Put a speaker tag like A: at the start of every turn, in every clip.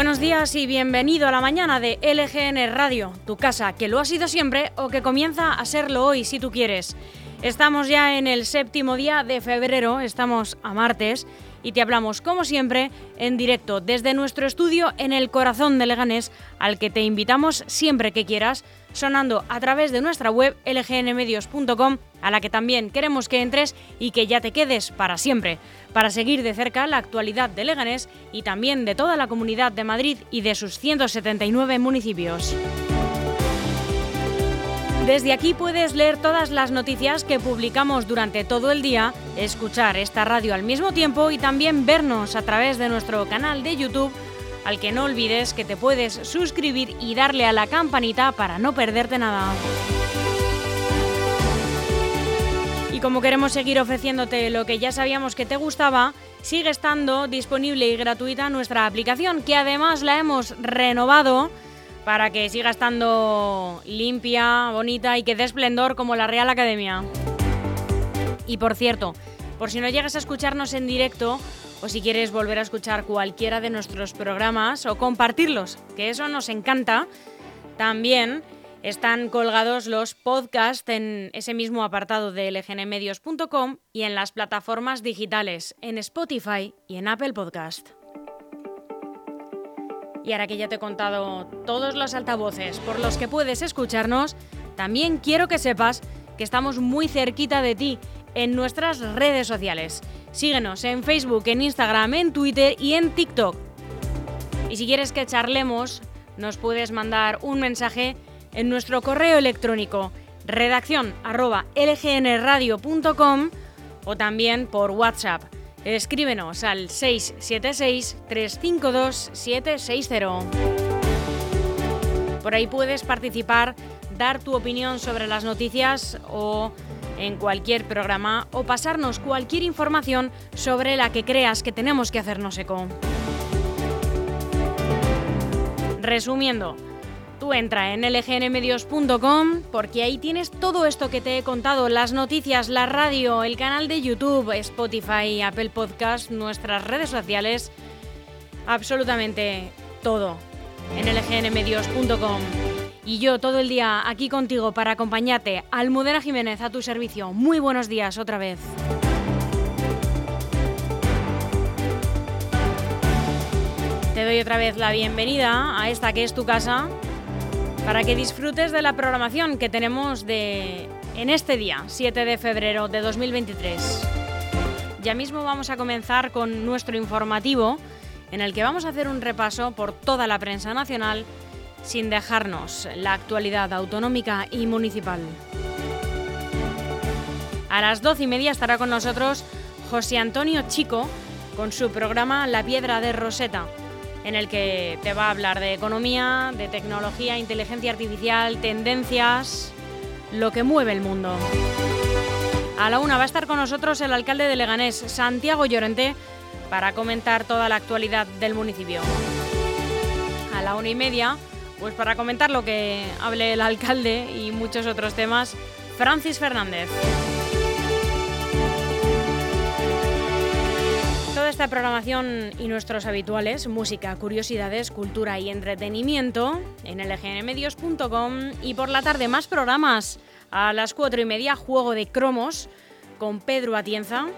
A: Buenos días y bienvenido a la mañana de LGN Radio, tu casa que lo ha sido siempre o que comienza a serlo hoy si tú quieres. Estamos ya en el séptimo día de febrero, estamos a martes y te hablamos como siempre en directo desde nuestro estudio en el corazón de Leganés al que te invitamos siempre que quieras sonando a través de nuestra web lgnmedios.com a la que también queremos que entres y que ya te quedes para siempre, para seguir de cerca la actualidad de Leganés y también de toda la comunidad de Madrid y de sus 179 municipios. Desde aquí puedes leer todas las noticias que publicamos durante todo el día, escuchar esta radio al mismo tiempo y también vernos a través de nuestro canal de YouTube, al que no olvides que te puedes suscribir y darle a la campanita para no perderte nada. Y como queremos seguir ofreciéndote lo que ya sabíamos que te gustaba, sigue estando disponible y gratuita nuestra aplicación, que además la hemos renovado para que siga estando limpia, bonita y que dé esplendor como la Real Academia. Y por cierto, por si no llegas a escucharnos en directo o si quieres volver a escuchar cualquiera de nuestros programas o compartirlos, que eso nos encanta, también están colgados los podcasts en ese mismo apartado de lgnmedios.com y en las plataformas digitales, en Spotify y en Apple Podcast. Y ahora que ya te he contado todos los altavoces por los que puedes escucharnos, también quiero que sepas que estamos muy cerquita de ti en nuestras redes sociales. Síguenos en Facebook, en Instagram, en Twitter y en TikTok. Y si quieres que charlemos, nos puedes mandar un mensaje en nuestro correo electrónico redacción o también por WhatsApp Escríbenos al 676-352-760. Por ahí puedes participar, dar tu opinión sobre las noticias o en cualquier programa o pasarnos cualquier información sobre la que creas que tenemos que hacernos eco. Resumiendo, Tú entra en lgnmedios.com porque ahí tienes todo esto que te he contado, las noticias, la radio, el canal de YouTube, Spotify, Apple Podcast, nuestras redes sociales, absolutamente todo en lgnmedios.com. Y yo todo el día aquí contigo para acompañarte, Almudena Jiménez a tu servicio. Muy buenos días otra vez. Te doy otra vez la bienvenida a esta que es tu casa, para que disfrutes de la programación que tenemos de, en este día, 7 de febrero de 2023. Ya mismo vamos a comenzar con nuestro informativo, en el que vamos a hacer un repaso por toda la prensa nacional sin dejarnos la actualidad autonómica y municipal. A las 12 y media estará con nosotros José Antonio Chico con su programa La Piedra de Roseta en el que te va a hablar de economía, de tecnología, inteligencia artificial, tendencias, lo que mueve el mundo. A la una va a estar con nosotros el alcalde de Leganés, Santiago Llorente, para comentar toda la actualidad del municipio. A la una y media, pues para comentar lo que hable el alcalde y muchos otros temas, Francis Fernández. Esta programación y nuestros habituales, música, curiosidades, cultura y entretenimiento en lgnmedios.com y por la tarde más programas. A las cuatro y media, Juego de Cromos con Pedro Atienza.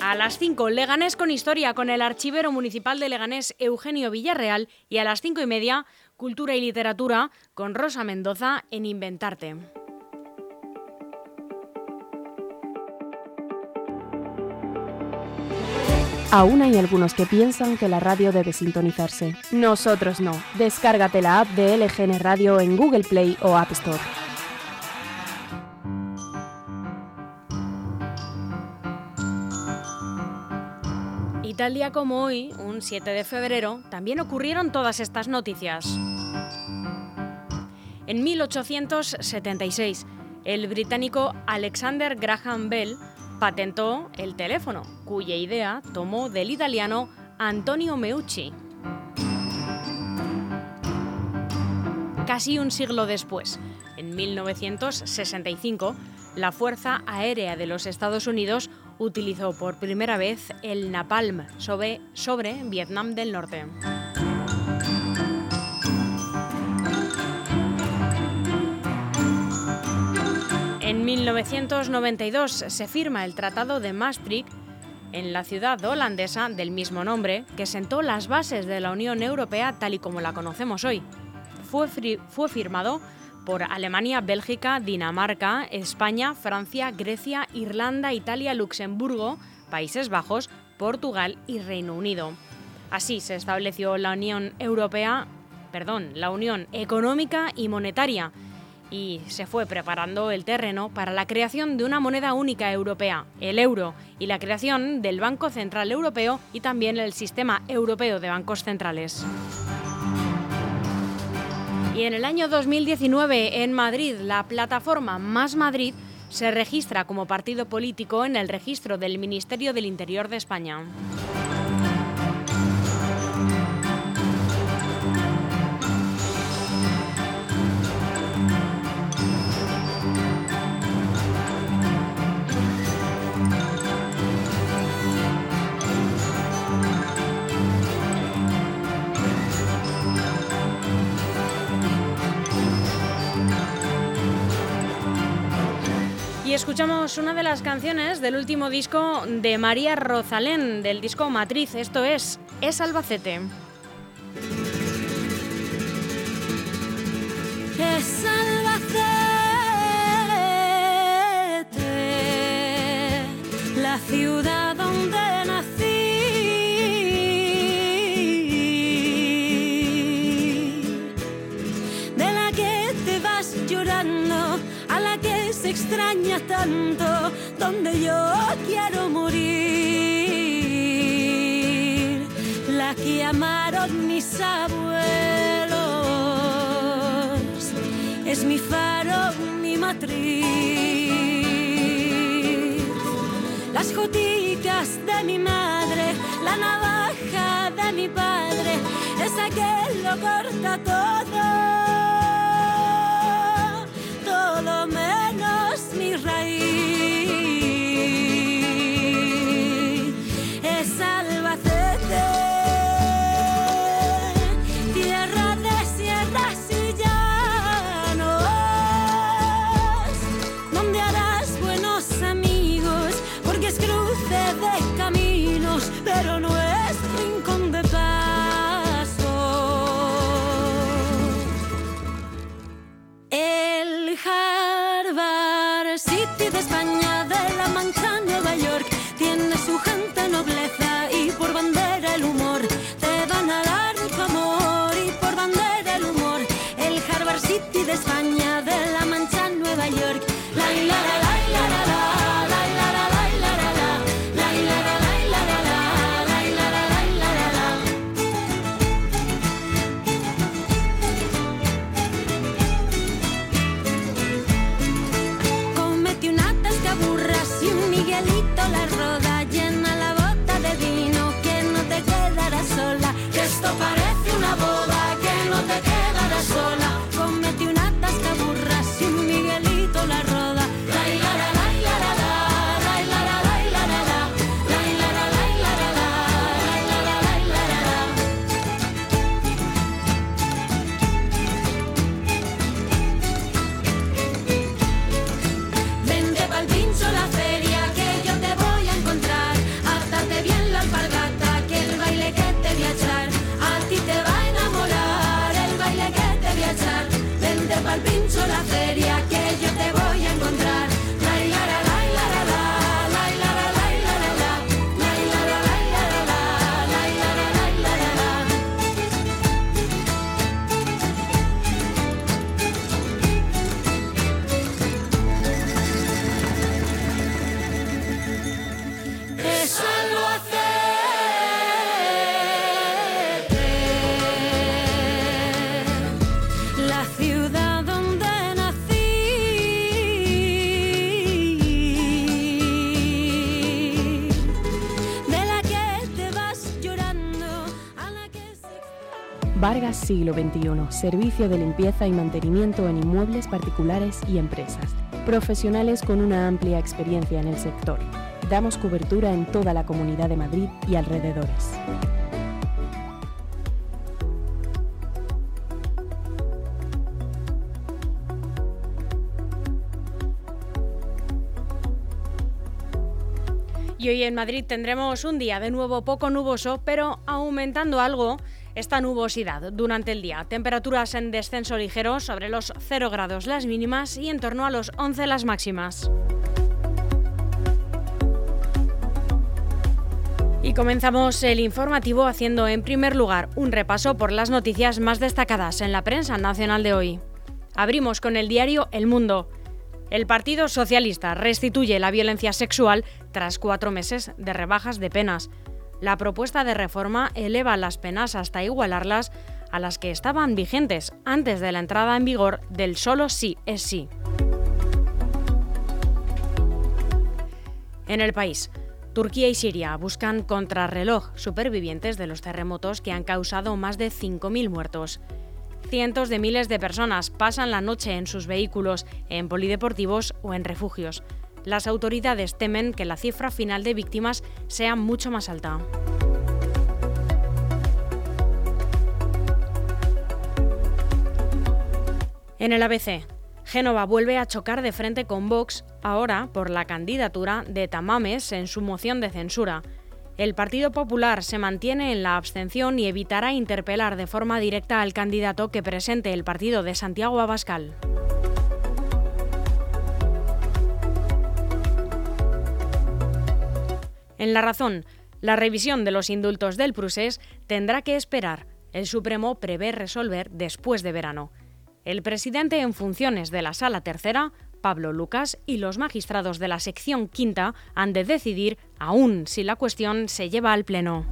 A: A las 5, Leganés con Historia con el archivero municipal de Leganés, Eugenio Villarreal. Y a las cinco y media, Cultura y Literatura con Rosa Mendoza en Inventarte.
B: Aún hay algunos que piensan que la radio debe sintonizarse. Nosotros no. Descárgate la app de LGN Radio en Google Play o App Store.
A: Y tal día como hoy, un 7 de febrero, también ocurrieron todas estas noticias. En 1876, el británico Alexander Graham Bell patentó el teléfono, cuya idea tomó del italiano Antonio Meucci. Casi un siglo después, en 1965, la Fuerza Aérea de los Estados Unidos utilizó por primera vez el napalm sobre, sobre Vietnam del Norte. 1992 se firma el Tratado de Maastricht en la ciudad holandesa del mismo nombre, que sentó las bases de la Unión Europea tal y como la conocemos hoy. Fue, fue firmado por Alemania, Bélgica, Dinamarca, España, Francia, Grecia, Irlanda, Italia, Luxemburgo, Países Bajos, Portugal y Reino Unido. Así se estableció la Unión Europea, perdón, la Unión Económica y Monetaria, y se fue preparando el terreno para la creación de una moneda única europea, el euro, y la creación del Banco Central Europeo y también el Sistema Europeo de Bancos Centrales. Y en el año 2019, en Madrid, la plataforma Más Madrid se registra como partido político en el registro del Ministerio del Interior de España. Y escuchamos una de las canciones del último disco de María Rosalén, del disco Matriz, esto es Es Albacete.
C: Es Albacete, la ciudad donde donde yo quiero morir, la que amaron mis abuelos es mi faro, mi matriz. Las joticas de mi madre, la navaja de mi padre, esa que lo corta todo las
B: rodillas. siglo XXI. Servicio de limpieza y mantenimiento en inmuebles particulares y empresas. Profesionales con una amplia experiencia en el sector. Damos cobertura en toda la comunidad de Madrid y alrededores.
A: Y hoy en Madrid tendremos un día de nuevo poco nuboso, pero aumentando algo esta nubosidad durante el día. Temperaturas en descenso ligero sobre los 0 grados las mínimas y en torno a los 11 las máximas. Y comenzamos el informativo haciendo en primer lugar un repaso por las noticias más destacadas en la prensa nacional de hoy. Abrimos con el diario El Mundo. El Partido Socialista restituye la violencia sexual tras cuatro meses de rebajas de penas. La propuesta de reforma eleva las penas hasta igualarlas a las que estaban vigentes antes de la entrada en vigor del solo sí es sí. En el país, Turquía y Siria buscan contrarreloj supervivientes de los terremotos que han causado más de 5.000 muertos cientos de miles de personas pasan la noche en sus vehículos, en polideportivos o en refugios. Las autoridades temen que la cifra final de víctimas sea mucho más alta. En el ABC, Génova vuelve a chocar de frente con Vox, ahora por la candidatura de Tamames en su moción de censura. El Partido Popular se mantiene en la abstención y evitará interpelar de forma directa al candidato que presente el partido de Santiago Abascal. En la razón, la revisión de los indultos del Prusés tendrá que esperar. El Supremo prevé resolver después de verano. El presidente en funciones de la Sala Tercera Pablo Lucas y los magistrados de la sección quinta han de decidir aún si la cuestión se lleva al Pleno.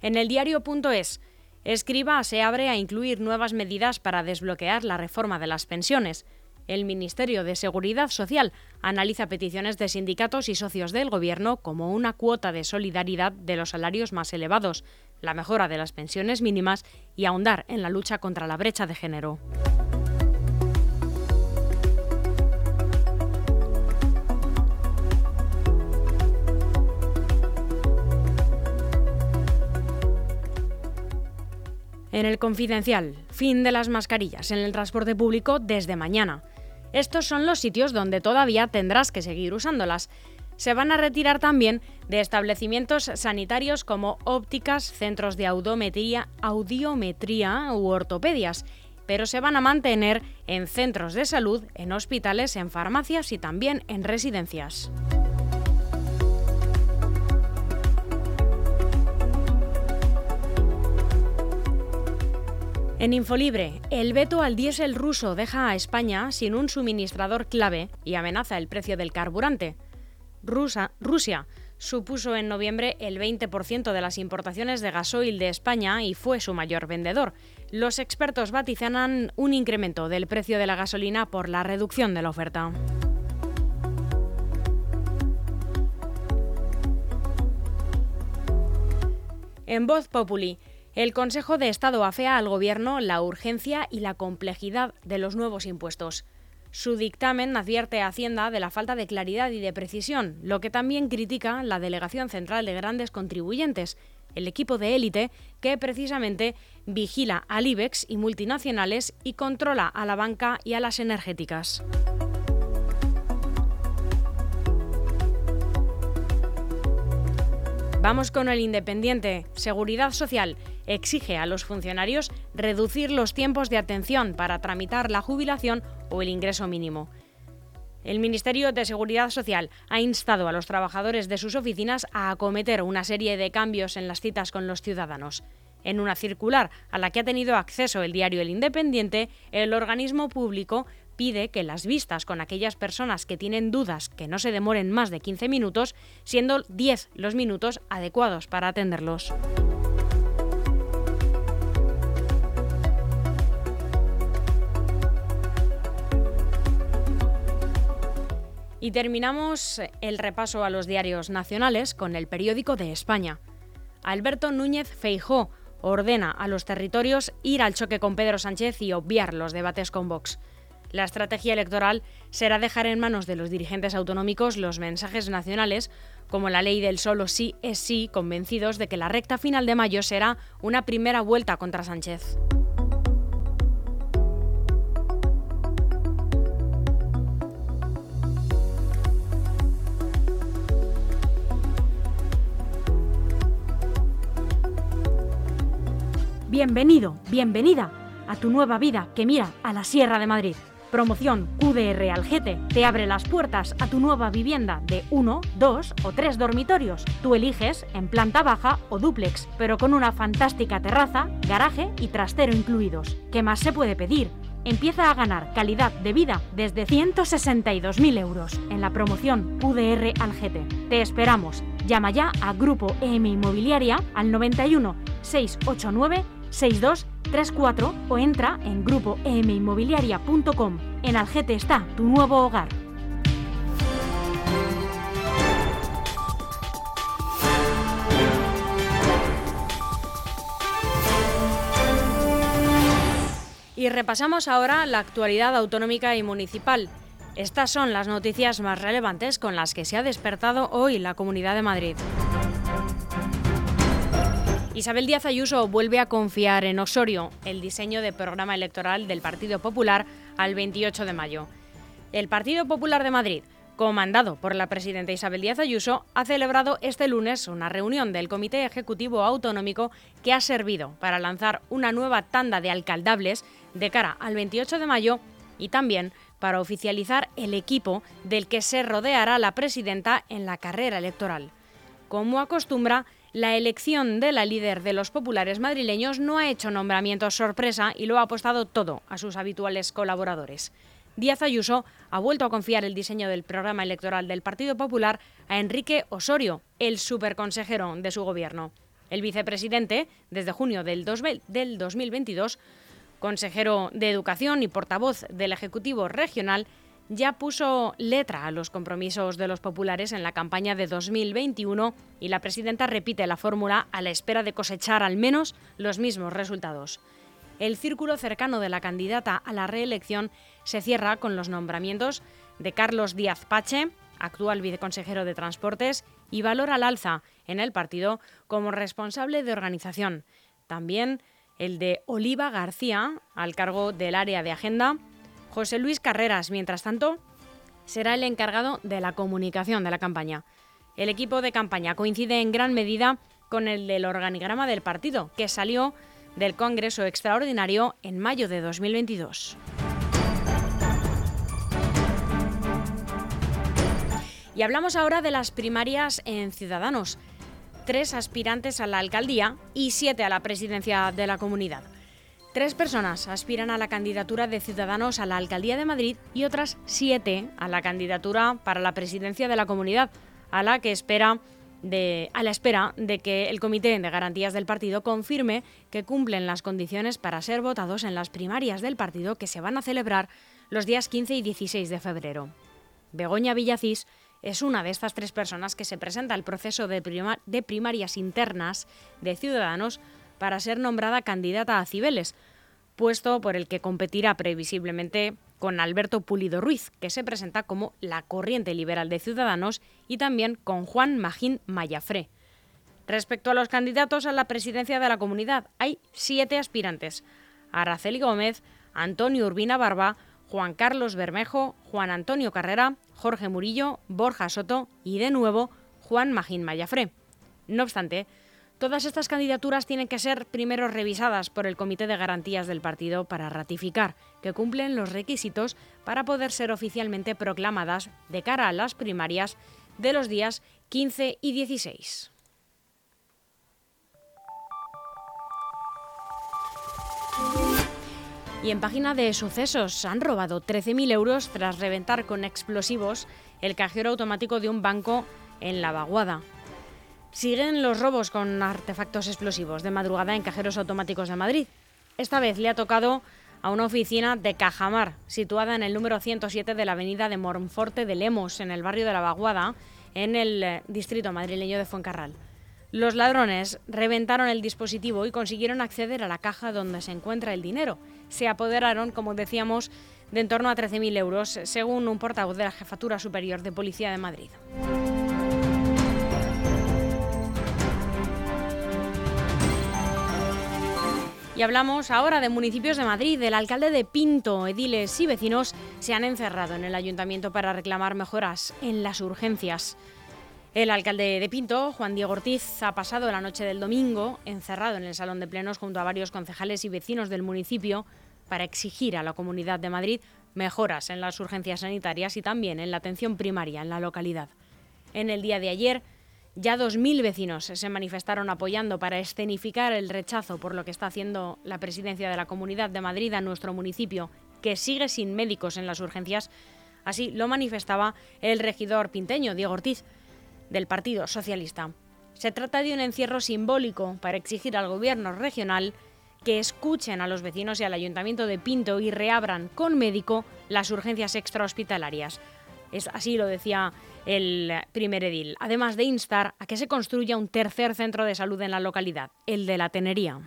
A: En el diario.es, Escriba se abre a incluir nuevas medidas para desbloquear la reforma de las pensiones. El Ministerio de Seguridad Social analiza peticiones de sindicatos y socios del Gobierno como una cuota de solidaridad de los salarios más elevados, la mejora de las pensiones mínimas y ahondar en la lucha contra la brecha de género. En el confidencial, fin de las mascarillas en el transporte público desde mañana. Estos son los sitios donde todavía tendrás que seguir usándolas se van a retirar también de establecimientos sanitarios como ópticas, centros de audiometría, audiometría u ortopedias, pero se van a mantener en centros de salud, en hospitales, en farmacias y también en residencias. En Infolibre, el veto al diésel ruso deja a España sin un suministrador clave y amenaza el precio del carburante. Rusia supuso en noviembre el 20% de las importaciones de gasoil de España y fue su mayor vendedor. Los expertos vaticinan un incremento del precio de la gasolina por la reducción de la oferta. En Voz Populi, el Consejo de Estado afea al Gobierno la urgencia y la complejidad de los nuevos impuestos. Su dictamen advierte a Hacienda de la falta de claridad y de precisión, lo que también critica la Delegación Central de Grandes Contribuyentes, el equipo de élite que precisamente vigila al IBEX y multinacionales y controla a la banca y a las energéticas. Vamos con el Independiente. Seguridad Social exige a los funcionarios reducir los tiempos de atención para tramitar la jubilación o el ingreso mínimo. El Ministerio de Seguridad Social ha instado a los trabajadores de sus oficinas a acometer una serie de cambios en las citas con los ciudadanos. En una circular a la que ha tenido acceso el diario El Independiente, el organismo público pide que las vistas con aquellas personas que tienen dudas que no se demoren más de 15 minutos, siendo 10 los minutos adecuados para atenderlos. Y terminamos el repaso a los diarios nacionales con el periódico de España. Alberto Núñez Feijó ordena a los territorios ir al choque con Pedro Sánchez y obviar los debates con Vox. La estrategia electoral será dejar en manos de los dirigentes autonómicos los mensajes nacionales, como la ley del solo sí es sí, convencidos de que la recta final de mayo será una primera vuelta contra Sánchez. Bienvenido, bienvenida a tu nueva vida que mira a la Sierra de Madrid. Promoción QDR Algete te abre las puertas a tu nueva vivienda de uno, dos o tres dormitorios. Tú eliges en planta baja o dúplex, pero con una fantástica terraza, garaje y trastero incluidos. ¿Qué más se puede pedir? Empieza a ganar calidad de vida desde 162.000 euros en la promoción QDR Algete. Te esperamos. Llama ya a Grupo EM Inmobiliaria al 91 689 6234 o entra en grupoeminmobiliaria.com. En Algete está tu nuevo hogar. Y repasamos ahora la actualidad autonómica y municipal. Estas son las noticias más relevantes con las que se ha despertado hoy la Comunidad de Madrid. Isabel Díaz Ayuso vuelve a confiar en Osorio el diseño de programa electoral del Partido Popular al 28 de mayo. El Partido Popular de Madrid, comandado por la presidenta Isabel Díaz Ayuso, ha celebrado este lunes una reunión del Comité Ejecutivo Autonómico que ha servido para lanzar una nueva tanda de alcaldables de cara al 28 de mayo y también para oficializar el equipo del que se rodeará la presidenta en la carrera electoral. Como acostumbra, la elección de la líder de los populares madrileños no ha hecho nombramientos sorpresa y lo ha apostado todo a sus habituales colaboradores. Díaz Ayuso ha vuelto a confiar el diseño del programa electoral del Partido Popular a Enrique Osorio, el superconsejero de su gobierno. El vicepresidente, desde junio del 2022, consejero de Educación y portavoz del Ejecutivo Regional, ya puso letra a los compromisos de los populares en la campaña de 2021 y la presidenta repite la fórmula a la espera de cosechar al menos los mismos resultados. El círculo cercano de la candidata a la reelección se cierra con los nombramientos de Carlos Díaz Pache, actual viceconsejero de Transportes, y Valor al Alza en el partido como responsable de organización. También el de Oliva García, al cargo del área de agenda, José Luis Carreras, mientras tanto, será el encargado de la comunicación de la campaña. El equipo de campaña coincide en gran medida con el del organigrama del partido, que salió del Congreso Extraordinario en mayo de 2022. Y hablamos ahora de las primarias en Ciudadanos. Tres aspirantes a la alcaldía y siete a la presidencia de la comunidad. Tres personas aspiran a la candidatura de Ciudadanos a la Alcaldía de Madrid y otras siete a la candidatura para la presidencia de la comunidad, a la que espera de, a la espera de que el Comité de Garantías del partido confirme que cumplen las condiciones para ser votados en las primarias del partido que se van a celebrar los días 15 y 16 de febrero. Begoña Villacís es una de estas tres personas que se presenta al proceso de, de primarias internas de Ciudadanos para ser nombrada candidata a Cibeles, puesto por el que competirá previsiblemente con Alberto Pulido Ruiz, que se presenta como la corriente liberal de Ciudadanos, y también con Juan Magín Mayafré. Respecto a los candidatos a la presidencia de la comunidad, hay siete aspirantes. Araceli Gómez, Antonio Urbina Barba, Juan Carlos Bermejo, Juan Antonio Carrera, Jorge Murillo, Borja Soto y, de nuevo, Juan Magín Mayafré. No obstante, Todas estas candidaturas tienen que ser primero revisadas por el Comité de Garantías del partido para ratificar que cumplen los requisitos para poder ser oficialmente proclamadas de cara a las primarias de los días 15 y 16. Y en página de sucesos han robado 13.000 euros tras reventar con explosivos el cajero automático de un banco en La Vaguada. Siguen los robos con artefactos explosivos de madrugada en cajeros automáticos de Madrid. Esta vez le ha tocado a una oficina de Cajamar, situada en el número 107 de la avenida de Monforte de Lemos, en el barrio de La Vaguada, en el eh, distrito madrileño de Fuencarral. Los ladrones reventaron el dispositivo y consiguieron acceder a la caja donde se encuentra el dinero. Se apoderaron, como decíamos, de en torno a 13.000 euros, según un portavoz de la Jefatura Superior de Policía de Madrid. Y hablamos ahora de municipios de Madrid. El alcalde de Pinto, ediles y vecinos se han encerrado en el ayuntamiento para reclamar mejoras en las urgencias. El alcalde de Pinto, Juan Diego Ortiz, ha pasado la noche del domingo encerrado en el salón de plenos junto a varios concejales y vecinos del municipio para exigir a la Comunidad de Madrid mejoras en las urgencias sanitarias y también en la atención primaria en la localidad. En el día de ayer, ya 2.000 vecinos se manifestaron apoyando para escenificar el rechazo por lo que está haciendo la presidencia de la Comunidad de Madrid a nuestro municipio, que sigue sin médicos en las urgencias. Así lo manifestaba el regidor pinteño, Diego Ortiz del Partido Socialista. Se trata de un encierro simbólico para exigir al Gobierno regional que escuchen a los vecinos y al Ayuntamiento de Pinto y reabran con médico las urgencias extrahospitalarias. Es, así lo decía el primer edil, además de instar a que se construya un tercer centro de salud en la localidad, el de la Tenería.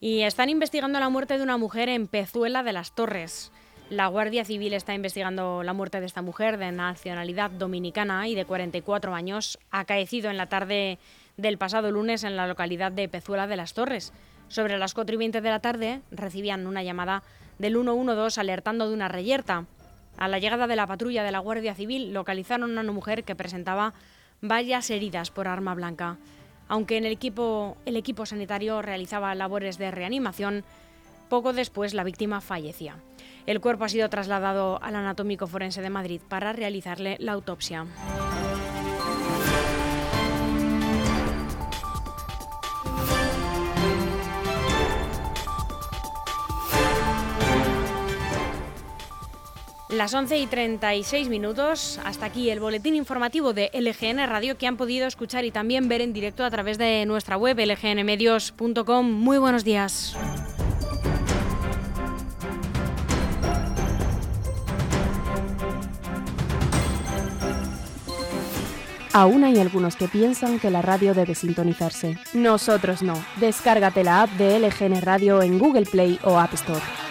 A: Y están investigando la muerte de una mujer en Pezuela de las Torres. La Guardia Civil está investigando la muerte de esta mujer de nacionalidad dominicana y de 44 años, acaecido en la tarde del pasado lunes en la localidad de Pezuela de las Torres. Sobre las 4 y 20 de la tarde recibían una llamada del 112 alertando de una reyerta. A la llegada de la patrulla de la Guardia Civil localizaron a una mujer que presentaba varias heridas por arma blanca. Aunque en el equipo, el equipo sanitario realizaba labores de reanimación, poco después la víctima fallecía. El cuerpo ha sido trasladado al Anatómico Forense de Madrid para realizarle la autopsia. Las 11 y 36 minutos, hasta aquí el boletín informativo de LGN Radio que han podido escuchar y también ver en directo a través de nuestra web lgnmedios.com. Muy buenos días.
B: Aún hay algunos que piensan que la radio debe sintonizarse. Nosotros no. Descárgate la app de LGN Radio en Google Play o App Store.